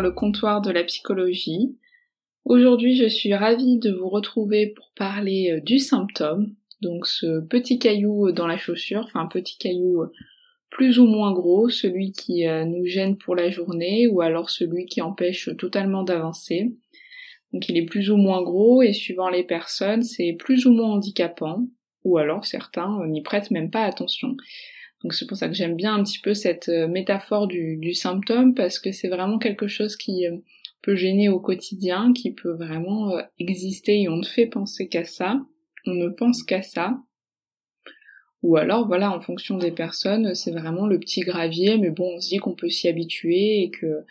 le comptoir de la psychologie. Aujourd'hui, je suis ravie de vous retrouver pour parler euh, du symptôme, donc ce petit caillou dans la chaussure, enfin petit caillou euh, plus ou moins gros, celui qui euh, nous gêne pour la journée ou alors celui qui empêche totalement d'avancer. Donc il est plus ou moins gros et suivant les personnes, c'est plus ou moins handicapant ou alors certains n'y prêtent même pas attention. Donc c'est pour ça que j'aime bien un petit peu cette euh, métaphore du, symptôme parce que c'est vraiment quelque chose qui euh, peut gêner au quotidien, qui peut vraiment euh, exister et on ne fait penser qu'à ça, on ne pense qu'à ça. Ou alors voilà, en fonction des personnes, c'est vraiment le petit gravier, mais bon, on se dit qu'on peut s'y habituer et que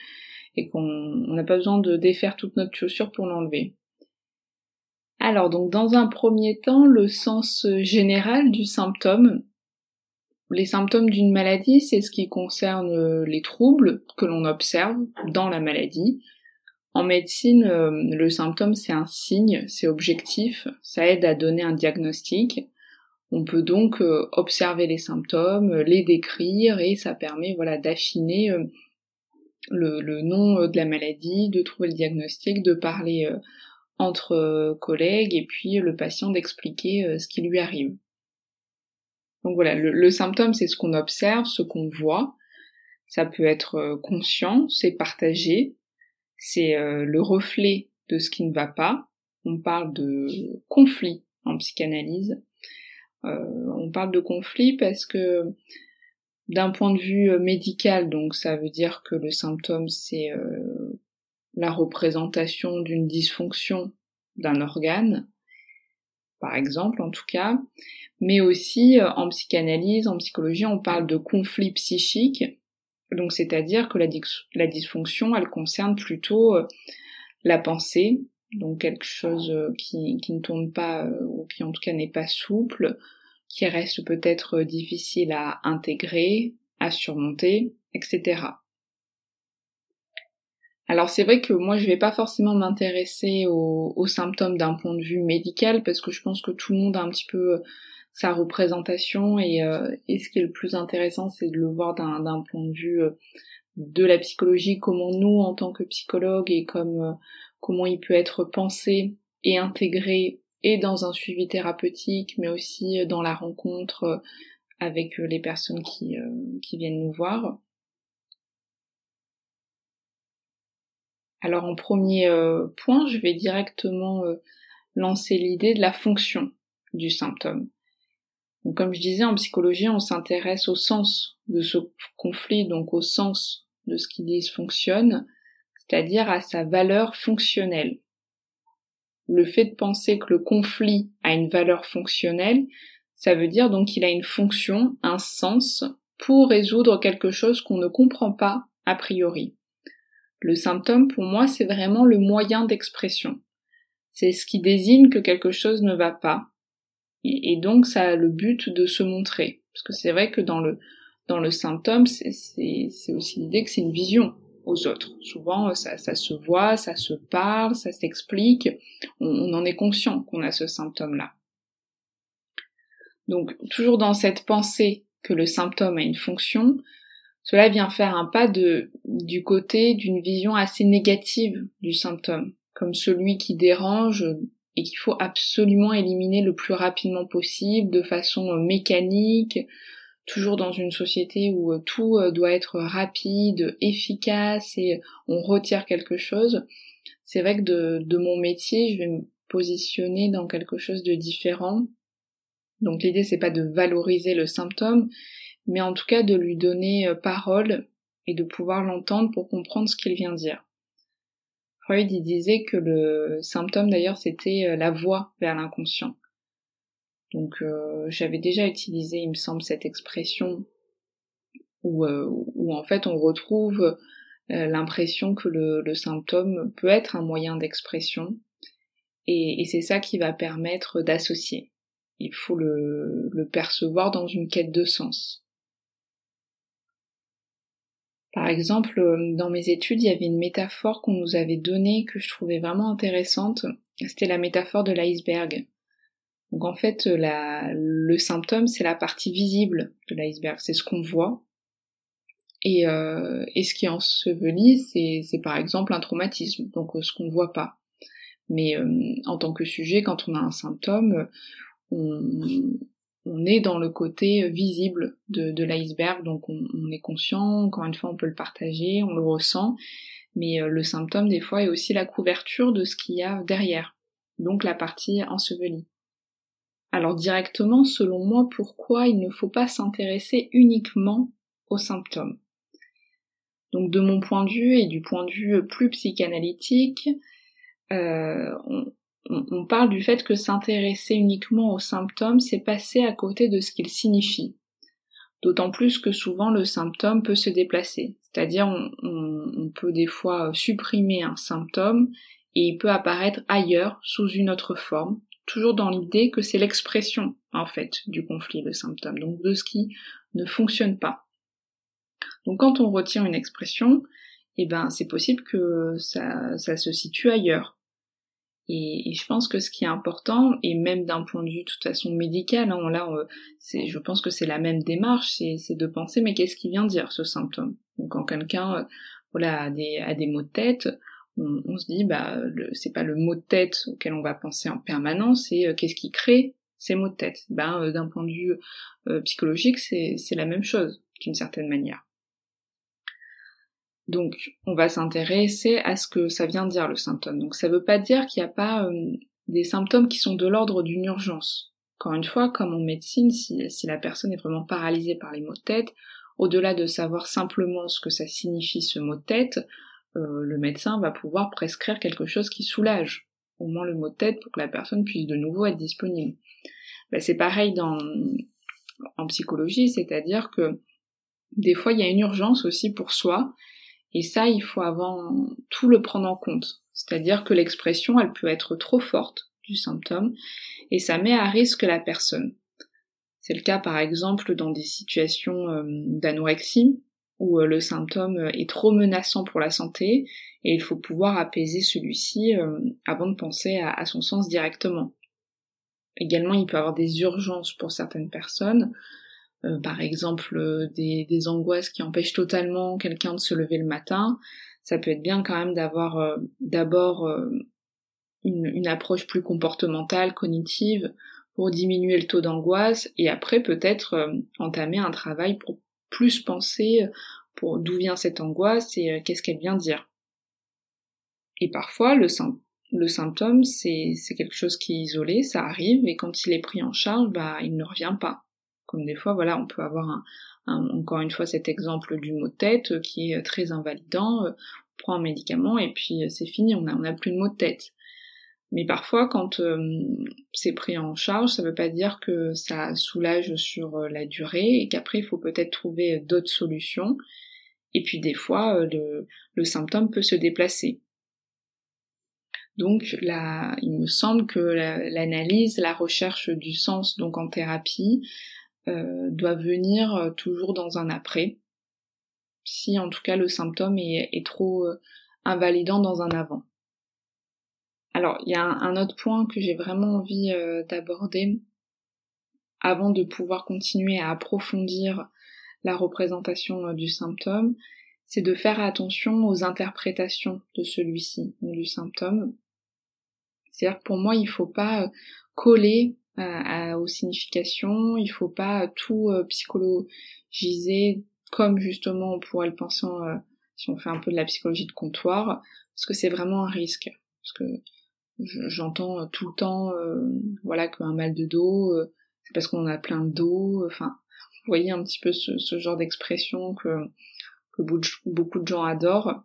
et qu'on n'a pas besoin de défaire toute notre chaussure pour l'enlever. Alors donc dans un premier temps, le sens général du symptôme, les symptômes d'une maladie, c'est ce qui concerne euh, les troubles que l'on observe dans la maladie. En médecine, euh, le symptôme, c'est un signe, c'est objectif, ça aide à donner un diagnostic. On peut donc euh, observer les symptômes, les décrire et ça permet voilà d'affiner le, le, nom de la maladie, de trouver le diagnostic, de parler entre collègues et puis le patient d'expliquer ce qui lui arrive. Donc voilà, le, symptôme, c'est ce qu'on observe, ce qu'on voit. Ça peut être euh, conscient, c'est partagé, c'est euh, le reflet de ce qui ne va pas. On parle de conflit en psychanalyse. Euh, on parle de conflit parce que d'un point de vue médical, donc ça veut dire que le symptôme c'est la représentation d'une dysfonction d'un organe, par exemple en tout cas, mais aussi euh, en psychanalyse, en psychologie, on parle de conflit psychique, donc c'est-à-dire que la, dysfonction, elle concerne plutôt euh, la pensée, donc quelque chose euh, qui, qui ne tourne pas, ou qui en tout cas n'est pas souple, qui reste peut-être difficile à intégrer, à surmonter, etc. Alors c'est vrai que moi je vais pas forcément m'intéresser aux, aux, symptômes d'un point de vue médical parce que je pense que tout le monde a un petit peu sa représentation et, euh, et, ce qui est le plus intéressant c'est de le voir d'un point de vue euh, de la psychologie, comment nous en tant que psychologue et comme euh, comment il peut être pensé et intégré et dans un suivi thérapeutique mais aussi dans la rencontre avec les personnes qui, qui viennent nous voir. Alors en premier point, je vais directement lancer l'idée de la fonction du symptôme. Donc, comme je disais, en psychologie, on s'intéresse au sens de ce conflit, donc au sens de ce qui dysfonctionne, c'est-à-dire à sa valeur fonctionnelle. Le fait de penser que le conflit a une valeur fonctionnelle, ça veut dire donc qu'il a une fonction, un sens, pour résoudre quelque chose qu'on ne comprend pas a priori. Le symptôme, pour moi, c'est vraiment le moyen d'expression. C'est ce qui désigne que quelque chose ne va pas, et, donc ça a le but de se montrer. Parce que c'est vrai que dans le, dans le symptôme, c'est aussi l'idée que c'est une vision aux autres. Souvent, ça, ça, se voit, ça se parle, ça s'explique, on, on, en est conscient qu'on a ce symptôme-là. Donc, toujours dans cette pensée que le symptôme a une fonction, cela vient faire un pas de, du côté d'une vision assez négative du symptôme, comme celui qui dérange et qu'il faut absolument éliminer le plus rapidement possible, de façon euh, mécanique, toujours dans une société où euh, tout euh, doit être rapide, efficace et on retire quelque chose. C'est vrai que de, de mon métier, je vais me positionner dans quelque chose de différent. Donc l'idée c'est pas de valoriser le symptôme, mais en tout cas de lui donner parole et de pouvoir l'entendre pour comprendre ce qu'il vient dire. Freud disait que le symptôme d'ailleurs c'était euh, la voie vers l'inconscient. Donc euh, j'avais déjà utilisé, il me semble, cette expression où, euh, où en fait on retrouve l'impression que le, symptôme peut être un moyen d'expression et, c'est ça qui va permettre d'associer. Il faut le percevoir dans une quête de sens. Par exemple, euh, dans mes études, il y avait une métaphore qu'on nous avait donnée que je trouvais vraiment intéressante. C'était la métaphore de l'iceberg. Donc en fait, la, le symptôme, c'est la partie visible de l'iceberg, c'est ce qu'on voit. Et, euh, et ce qui est enseveli, c'est par exemple un traumatisme, donc ce qu'on voit pas. Mais en tant que sujet, quand on a un symptôme, on, on est dans le côté visible de, l'iceberg, donc on, est conscient, encore une fois on peut le partager, on le ressent, mais le symptôme des fois est aussi la couverture de ce qu'il y a derrière, donc la partie ensevelie. Alors directement, selon moi, pourquoi il ne faut pas s'intéresser uniquement aux symptômes? Donc de mon point de vue et du point de vue plus psychanalytique, euh, parle du fait que s'intéresser uniquement aux symptômes, c'est passer à côté de ce qu'ils signifient. D'autant plus que souvent le symptôme peut se déplacer. C'est-à-dire on, on, peut des fois supprimer un symptôme et il peut apparaître ailleurs sous une autre forme, toujours dans l'idée que c'est l'expression en fait du conflit, le symptôme, donc de ce qui ne fonctionne pas. Donc quand on retire une expression, eh ben c'est possible que ça se situe ailleurs. Et, je pense que ce qui est important, et même d'un point de vue de toute façon médical, hein, là, c'est, je pense que c'est la même démarche, c'est, de penser mais qu'est-ce qui vient dire ce symptôme? Donc quand quelqu'un, voilà, a des, a des maux de tête, on, se dit bah c'est pas le mot de tête auquel on va penser en permanence, c'est euh, qu'est-ce qui crée ces maux de tête? Ben euh, d'un point de vue euh, psychologique, c'est la même chose d'une certaine manière. Donc on va s'intéresser à ce que ça vient dire le symptôme. Donc ça veut pas dire qu'il n'y a pas des symptômes qui sont de l'ordre d'une urgence. Encore une fois, comme en médecine, si, si la personne est vraiment paralysée par les maux de tête, au-delà de savoir simplement ce que ça signifie ce mot de tête, euh, le médecin va pouvoir prescrire quelque chose qui soulage au moins le mot de tête pour que la personne puisse de nouveau être disponible. Ben, c'est pareil dans, en psychologie, c'est-à-dire que des fois il y a une urgence aussi pour soi, et ça il faut avant tout le prendre en compte. C'est-à-dire que l'expression elle peut être trop forte du symptôme, et ça met à risque la personne. C'est le cas par exemple dans des situations euh, d'anorexie, où euh, le symptôme euh, est trop menaçant pour la santé et il faut pouvoir apaiser celui-ci avant de penser à, son sens directement. Également, il peut y avoir des urgences pour certaines personnes, par exemple des, angoisses qui empêchent totalement quelqu'un de se lever le matin. Ça peut être bien quand même d'avoir d'abord une, approche plus comportementale, cognitive, pour diminuer le taux d'angoisse, et après peut-être entamer un travail pour plus penser euh, pour d'où vient cette angoisse et euh, qu'est-ce qu'elle vient dire. Et parfois, le, le symptôme, c'est quelque chose qui est isolé, ça arrive, et quand il est pris en charge, bah, il ne revient pas. Comme des fois, voilà, on peut avoir un, encore une fois cet exemple du mot de tête euh, qui est très invalidant, on prend un médicament et puis c'est fini, on n'a on a plus de mot de tête. Mais parfois, quand euh, c'est pris en charge, ça ne veut pas dire que ça soulage sur euh, la durée et qu'après il faut peut-être trouver d'autres solutions. Et puis des fois, euh, le, le, symptôme peut se déplacer. Donc là, il me semble que l'analyse, la, recherche du sens, donc en thérapie, doit venir toujours dans un après, si en tout cas le symptôme est, trop invalidant dans un avant. Alors, il y a un, autre point que j'ai vraiment envie euh, d'aborder avant de pouvoir continuer à approfondir la représentation euh, du symptôme, c'est de faire attention aux interprétations de celui-ci, du symptôme. C'est-à-dire que pour moi, il ne faut pas euh, coller aux significations, il faut pas tout psychologiser comme justement on pourrait le penser si on fait un peu de la psychologie de comptoir, parce que c'est vraiment un risque. Parce que J'entends euh, tout le temps, euh, voilà, qu'un mal de dos, euh, c'est parce qu'on a plein de dos. Enfin, vous voyez un petit peu ce, genre d'expression que, que, beaucoup de gens adorent,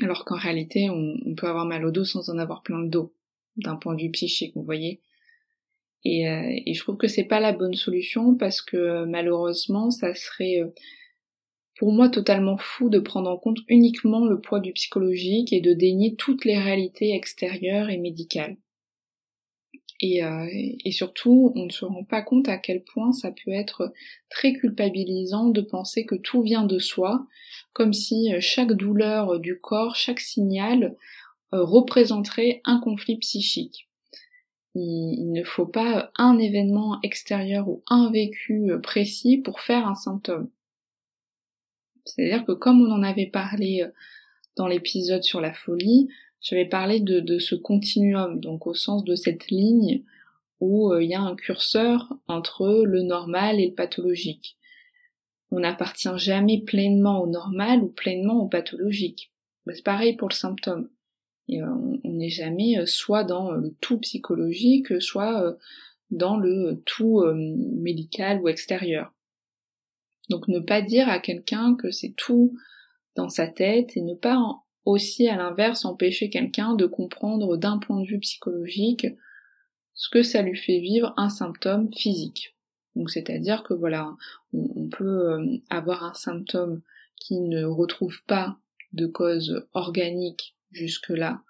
alors qu'en réalité, on, peut avoir mal au dos sans en avoir plein de dos, d'un point de vue psychique, vous voyez. Et, et je trouve que c'est pas la bonne solution parce que malheureusement, ça serait pour moi totalement fou de prendre en compte uniquement le poids du psychologique et de dénier toutes les réalités extérieures et médicales. Et, euh, et, surtout, on ne se rend pas compte à quel point ça peut être très culpabilisant de penser que tout vient de soi, comme si euh, chaque douleur du corps, chaque signal euh, représenterait un conflit psychique. Il, ne faut pas un événement extérieur ou un vécu précis pour faire un symptôme C'est-à-dire que comme on en avait parlé dans l'épisode sur la folie, j'avais parlé de, ce continuum, donc au sens de cette ligne où il y a un curseur entre le normal et le pathologique. On n'appartient jamais pleinement au normal ou pleinement au pathologique. C'est pareil pour le symptôme. Et, on n'est jamais soit dans le tout psychologique, soit dans le tout médical ou extérieur. Donc ne pas dire à quelqu'un que c'est tout dans sa tête et ne pas aussi à l'inverse empêcher quelqu'un de comprendre d'un point de vue psychologique ce que ça lui fait vivre un symptôme physique. Donc c'est-à-dire que voilà, on, peut euh, avoir un symptôme qui ne retrouve pas de cause organique jusque-là,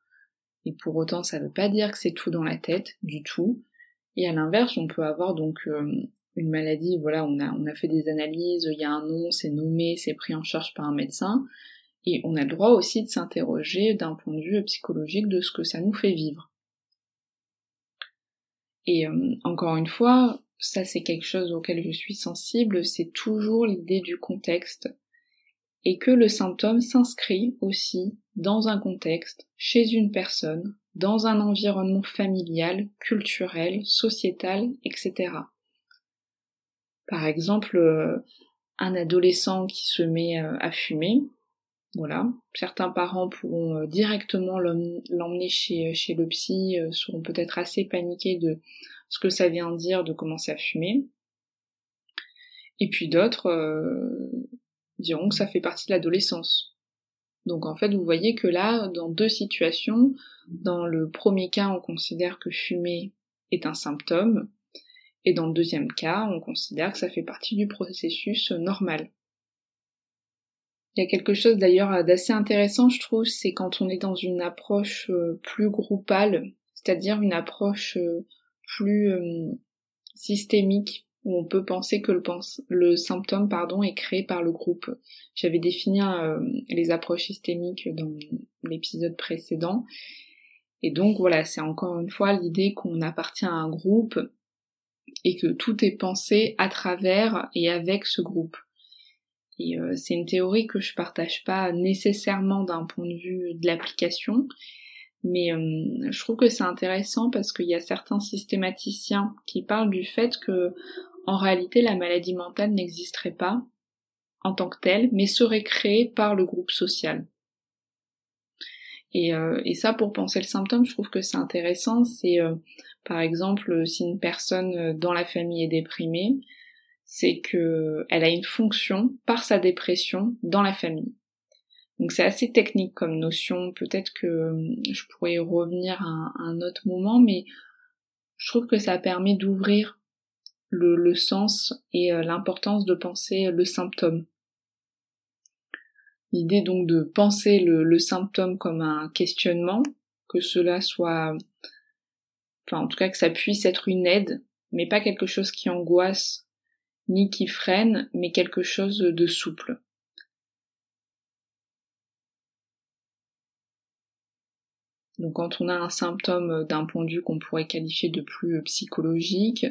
et pour autant ça ne veut pas dire que c'est tout dans la tête du tout. Et à l'inverse, on peut avoir donc euh, une maladie, voilà, on a, on a fait des analyses, il y a un nom, c'est nommé, c'est pris en charge par un médecin, et on a le droit aussi de s'interroger d'un point de vue psychologique de ce que ça nous fait vivre. Et euh, encore une fois, ça c'est quelque chose auquel je suis sensible, c'est toujours l'idée du contexte, et que le symptôme s'inscrit aussi dans un contexte, chez une personne, dans un environnement familial, culturel, sociétal, etc. Par exemple, euh, un adolescent qui se met euh, à fumer, voilà. Certains parents pourront euh, directement l'emmener chez, chez le psy, seront peut-être assez paniqués de ce que ça vient dire de commencer à fumer. Et puis d'autres diront que ça fait partie de l'adolescence. Donc en fait, vous voyez que là, dans deux situations, dans le premier cas, on considère que fumer est un symptôme, et dans le deuxième cas, on considère que ça fait partie du processus normal. Il y a quelque chose d'ailleurs d'assez intéressant, je trouve, c'est quand on est dans une approche euh, plus groupale, c'est-à-dire une approche euh, plus euh, systémique, où on peut penser que le, symptôme pardon, est créé par le groupe. J'avais défini les approches systémiques dans l'épisode précédent. Et donc voilà, c'est encore une fois l'idée qu'on appartient à un groupe et que tout est pensé à travers et avec ce groupe. Et euh, c'est une théorie que je partage pas nécessairement d'un point de vue de l'application, mais euh, je trouve que c'est intéressant parce qu'il y a certains systématiciens qui parlent du fait que en réalité la maladie mentale n'existerait pas en tant que telle, mais serait créée par le groupe social. Et, euh, et ça, pour penser le symptôme, je trouve que c'est intéressant. C'est par exemple, si une personne euh, dans la famille est déprimée, c'est que elle a une fonction par sa dépression dans la famille. Donc c'est assez technique comme notion, peut-être que euh, je pourrais y revenir à un, autre moment, mais je trouve que ça permet d'ouvrir le, sens et euh, l'importance de penser le symptôme. L'idée donc de penser le, symptôme comme un questionnement, que cela soit enfin en tout cas que ça puisse être une aide, mais pas quelque chose qui angoisse ni qui freine, mais quelque chose de souple. Donc quand on a un symptôme d'un point de vue qu'on pourrait qualifier de plus psychologique,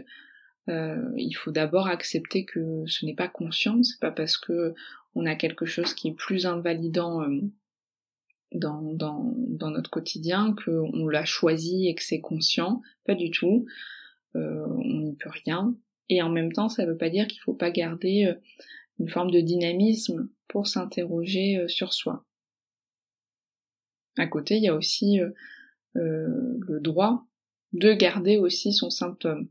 euh, il faut d'abord accepter que ce n'est pas conscient, c'est pas parce que on a quelque chose qui est plus invalidant euh, dans, notre quotidien, qu'on l'a choisi et que c'est conscient, pas du tout, euh, on n'y peut rien. Et en même temps, ça ne veut pas dire qu'il faut pas garder une forme de dynamisme pour s'interroger sur soi. À côté, il y a aussi le droit de garder aussi son symptôme.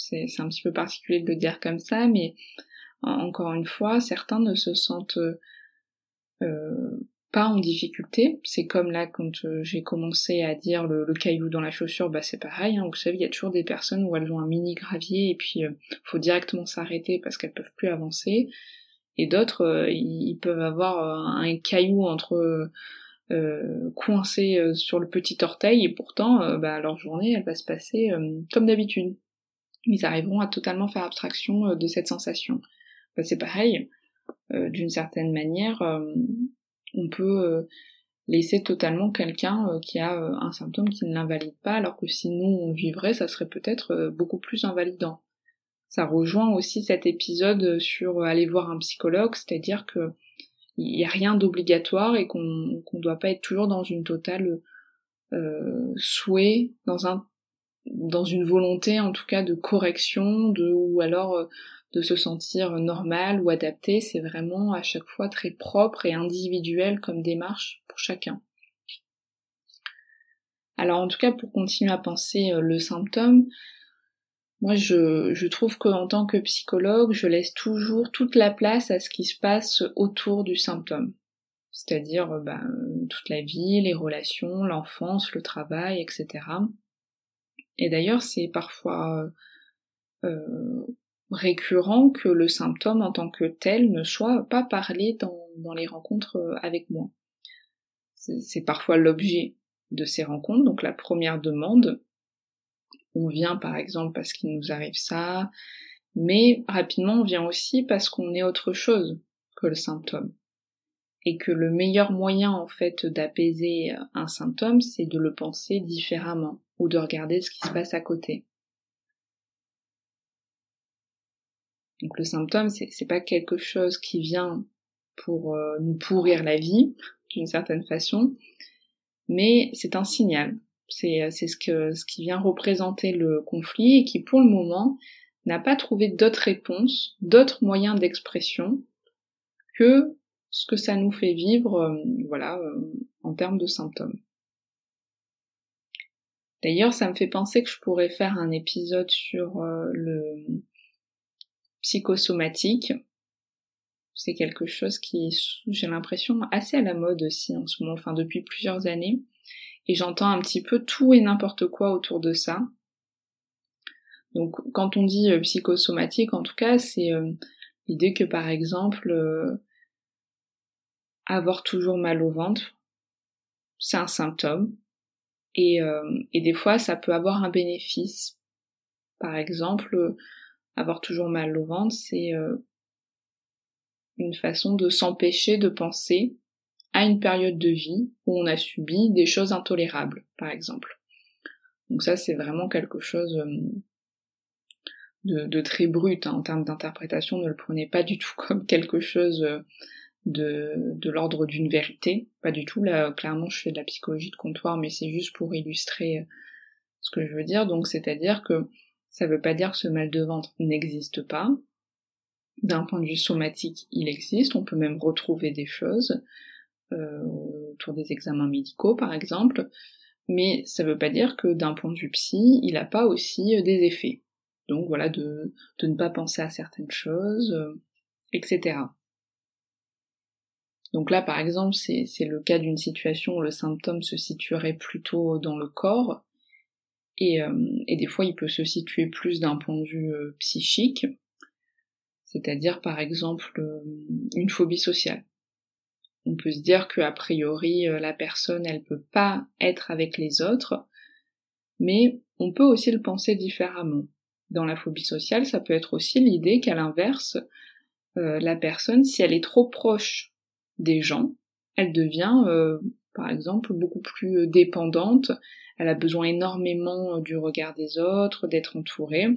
C'est un petit peu particulier de le dire comme ça, mais encore une fois, certains ne se sentent euh, pas en difficulté. C'est comme là quand euh, j'ai commencé à dire le, caillou dans la chaussure, bah c'est pareil. Hein. Vous savez, il y a toujours des personnes où elles ont un mini gravier et puis euh, faut directement s'arrêter parce qu'elles peuvent plus avancer. Et d'autres, euh, ils peuvent avoir un caillou entre coincé sur le petit orteil et pourtant, bah, leur journée, elle va se passer comme d'habitude. Ils arriveront à totalement faire abstraction de cette sensation. Bah, c'est pareil. D'une certaine manière, on peut euh, laisser totalement quelqu'un euh, qui a euh, un symptôme qui ne l'invalide pas, alors que si nous on vivrait, ça serait peut-être beaucoup plus invalidant. Ça rejoint aussi cet épisode sur aller voir un psychologue, c'est-à-dire que il n'y a rien d'obligatoire et qu'on ne doit pas être toujours dans une totale euh, souhait, dans un dans une volonté en tout cas de correction, de ou alors euh, de se sentir normal ou adapté, c'est vraiment à chaque fois très propre et individuel comme démarche pour chacun. Alors en tout cas pour continuer à penser euh, le symptôme, moi je, je trouve qu'en tant que psychologue, je laisse toujours toute la place à ce qui se passe autour du symptôme. C'est-à-dire euh, ben, toute la vie, les relations, l'enfance, le travail, etc. Et d'ailleurs, c'est parfois euh, récurrent que le symptôme en tant que tel ne soit pas parlé dans, dans les rencontres euh, avec moi. C'est parfois l'objet de ces rencontres. Donc la première demande, on vient par exemple parce qu'il nous arrive ça, mais rapidement on vient aussi parce qu'on est autre chose que le symptôme. Et que le meilleur moyen en fait d'apaiser un symptôme, c'est de le penser différemment ou de regarder ce qui se passe à côté. Donc le symptôme, c'est pas quelque chose qui vient pour euh, nous pourrir la vie, d'une certaine façon, mais c'est un signal. C'est ce, que, ce qui vient représenter le conflit et qui pour le moment n'a pas trouvé d'autres réponses, d'autres moyens d'expression que ce que ça nous fait vivre, euh, voilà, euh, en termes de symptômes. D'ailleurs, ça me fait penser que je pourrais faire un épisode sur euh, le psychosomatique. C'est quelque chose qui j'ai l'impression, assez à la mode aussi en ce moment, enfin depuis plusieurs années. Et j'entends un petit peu tout et n'importe quoi autour de ça. Donc quand on dit psychosomatique, en tout cas, c'est l'idée que par exemple, avoir toujours mal au ventre, c'est un symptôme. Et, euh, et des fois, ça peut avoir un bénéfice. Par exemple, avoir toujours mal au ventre, c'est euh, une façon de s'empêcher de penser à une période de vie où on a subi des choses intolérables, par exemple. Donc ça, c'est vraiment quelque chose euh, de, de, très brut hein, en termes d'interprétation. Ne le prenez pas du tout comme quelque chose de, de l'ordre d'une vérité. Pas du tout, là clairement je fais de la psychologie de comptoir, mais c'est juste pour illustrer euh, ce que je veux dire. Donc c'est-à-dire que ça veut pas dire que ce mal de ventre n'existe pas. D'un point de vue somatique, il existe, on peut même retrouver des choses euh, autour des examens médicaux par exemple, mais ça veut pas dire que d'un point de vue psy, il n'a pas aussi euh, des effets. Donc voilà, de, de ne pas penser à certaines choses, etc. Donc là, par exemple, c'est le cas d'une situation où le symptôme se situerait plutôt dans le corps, et, euh, des fois il peut se situer plus d'un point de vue euh, psychique, c'est-à-dire par exemple euh, une phobie sociale. On peut se dire que a priori la personne elle peut pas être avec les autres, mais on peut aussi le penser différemment. Dans la phobie sociale, ça peut être aussi l'idée qu'à l'inverse, la personne, si elle est trop proche des gens, elle devient euh, par exemple beaucoup plus euh, dépendante, elle a besoin énormément euh, du regard des autres, d'être entourée.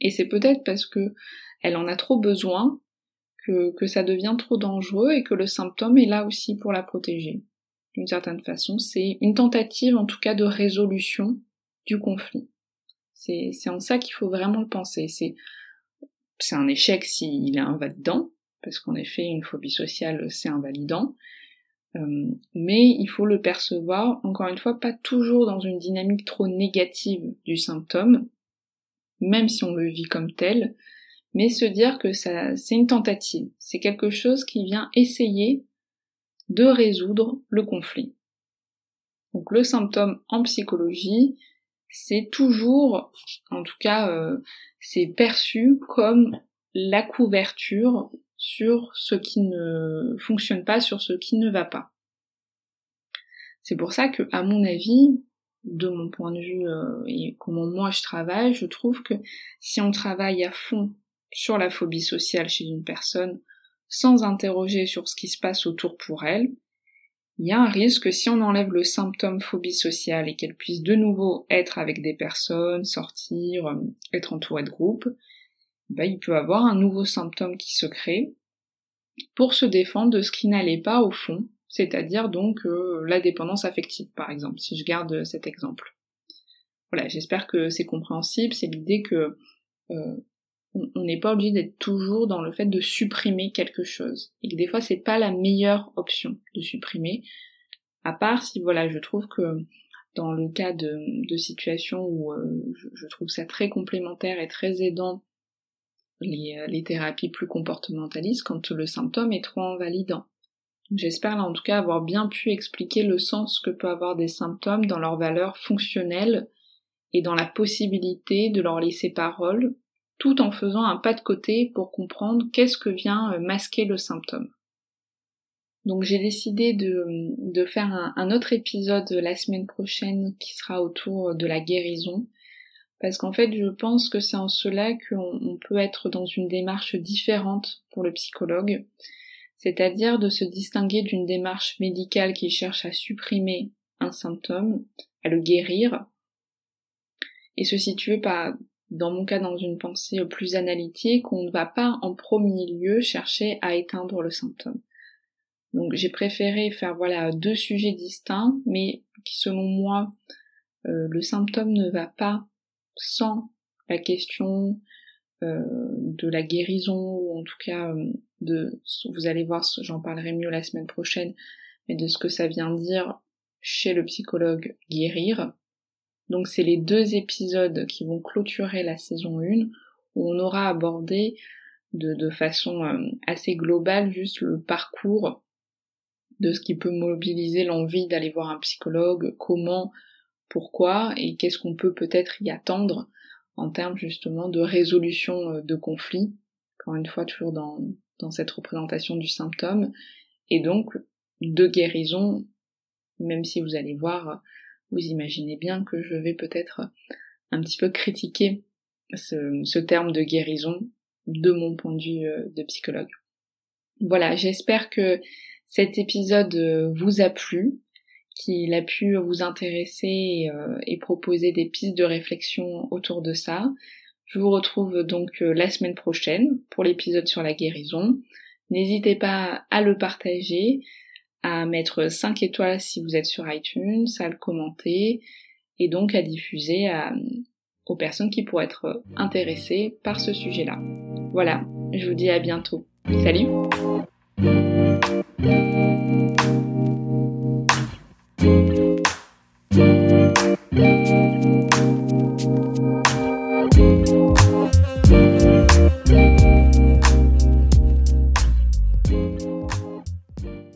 Et c'est peut-être parce que elle en a trop besoin que, que ça devient trop dangereux et que le symptôme est là aussi pour la protéger. D'une certaine façon, c'est une tentative en tout cas de résolution du conflit. C'est, en ça qu'il faut vraiment le penser. C'est, un échec s'il est invalidant, parce qu'en effet, une phobie sociale, c'est invalidant. Euh, mais il faut le percevoir, encore une fois, pas toujours dans une dynamique trop négative du symptôme, même si on le vit comme tel, mais se dire que ça, c'est une tentative, c'est quelque chose qui vient essayer de résoudre le conflit. Donc le symptôme en psychologie, c'est toujours, en tout cas, euh, c'est perçu comme la couverture sur ce qui ne fonctionne pas, sur ce qui ne va pas. C'est pour ça que, à mon avis, de mon point de vue euh, et comment moi je travaille, je trouve que si on travaille à fond sur la phobie sociale chez une personne, sans interroger sur ce qui se passe autour pour elle, il y a un risque que si on enlève le symptôme phobie sociale et qu'elle puisse de nouveau être avec des personnes, sortir, euh, être entourée de groupes, bah, il peut avoir un nouveau symptôme qui se crée, pour se défendre de ce qui n'allait pas au fond, c'est-à-dire donc euh, la dépendance affective par exemple, si je garde cet exemple. Voilà, j'espère que c'est compréhensible, c'est l'idée que euh, on n'est pas obligé d'être toujours dans le fait de supprimer quelque chose. Et que des fois c'est pas la meilleure option de supprimer. À part si voilà, je trouve que dans le cas de, de situations où euh, je, trouve ça très complémentaire et très aidant les, euh, les thérapies plus comportementalistes quand le symptôme est trop invalidant. J'espère là en tout cas avoir bien pu expliquer le sens que peut avoir des symptômes dans leur valeur fonctionnelle et dans la possibilité de leur laisser parole, tout en faisant un pas de côté pour comprendre qu'est-ce que vient euh, masquer le symptôme. Donc j'ai décidé de, de faire un, autre épisode la semaine prochaine qui sera autour de la guérison, parce qu'en fait je pense que c'est en cela qu'on peut être dans une démarche différente pour le psychologue, c'est-à-dire de se distinguer d'une démarche médicale qui cherche à supprimer un symptôme, à le guérir, et se situer dans mon cas, dans une pensée plus analytique, on ne va pas en premier lieu chercher à éteindre le symptôme. Donc j'ai préféré faire voilà deux sujets distincts, mais qui selon moi, euh, le symptôme ne va pas sans la question euh, de la guérison, ou en tout cas euh, de vous allez voir, j'en parlerai mieux la semaine prochaine, mais de ce que ça vient dire chez le psychologue guérir. Donc c'est les deux épisodes qui vont clôturer la saison 1 où on aura abordé de, de façon euh, assez globale juste le parcours de ce qui peut mobiliser l'envie d'aller voir un psychologue, comment, pourquoi et qu'est-ce qu'on peut peut-être y attendre en termes justement de résolution euh, de conflits, encore une fois toujours dans, dans cette représentation du symptôme, et donc de guérison, même si vous allez voir vous imaginez bien que je vais peut-être un petit peu critiquer ce, terme de guérison de mon point de vue euh, de psychologue. Voilà, j'espère que cet épisode euh, vous a plu, qu'il a pu vous intéresser et, euh, et, proposer des pistes de réflexion autour de ça. Je vous retrouve donc la semaine prochaine pour l'épisode sur la guérison. N'hésitez pas à le partager, à mettre 5 étoiles si vous êtes sur iTunes, à le commenter et donc à diffuser aux personnes qui pourraient être intéressées par ce sujet-là. Voilà, je vous dis à bientôt. Salut Thank you.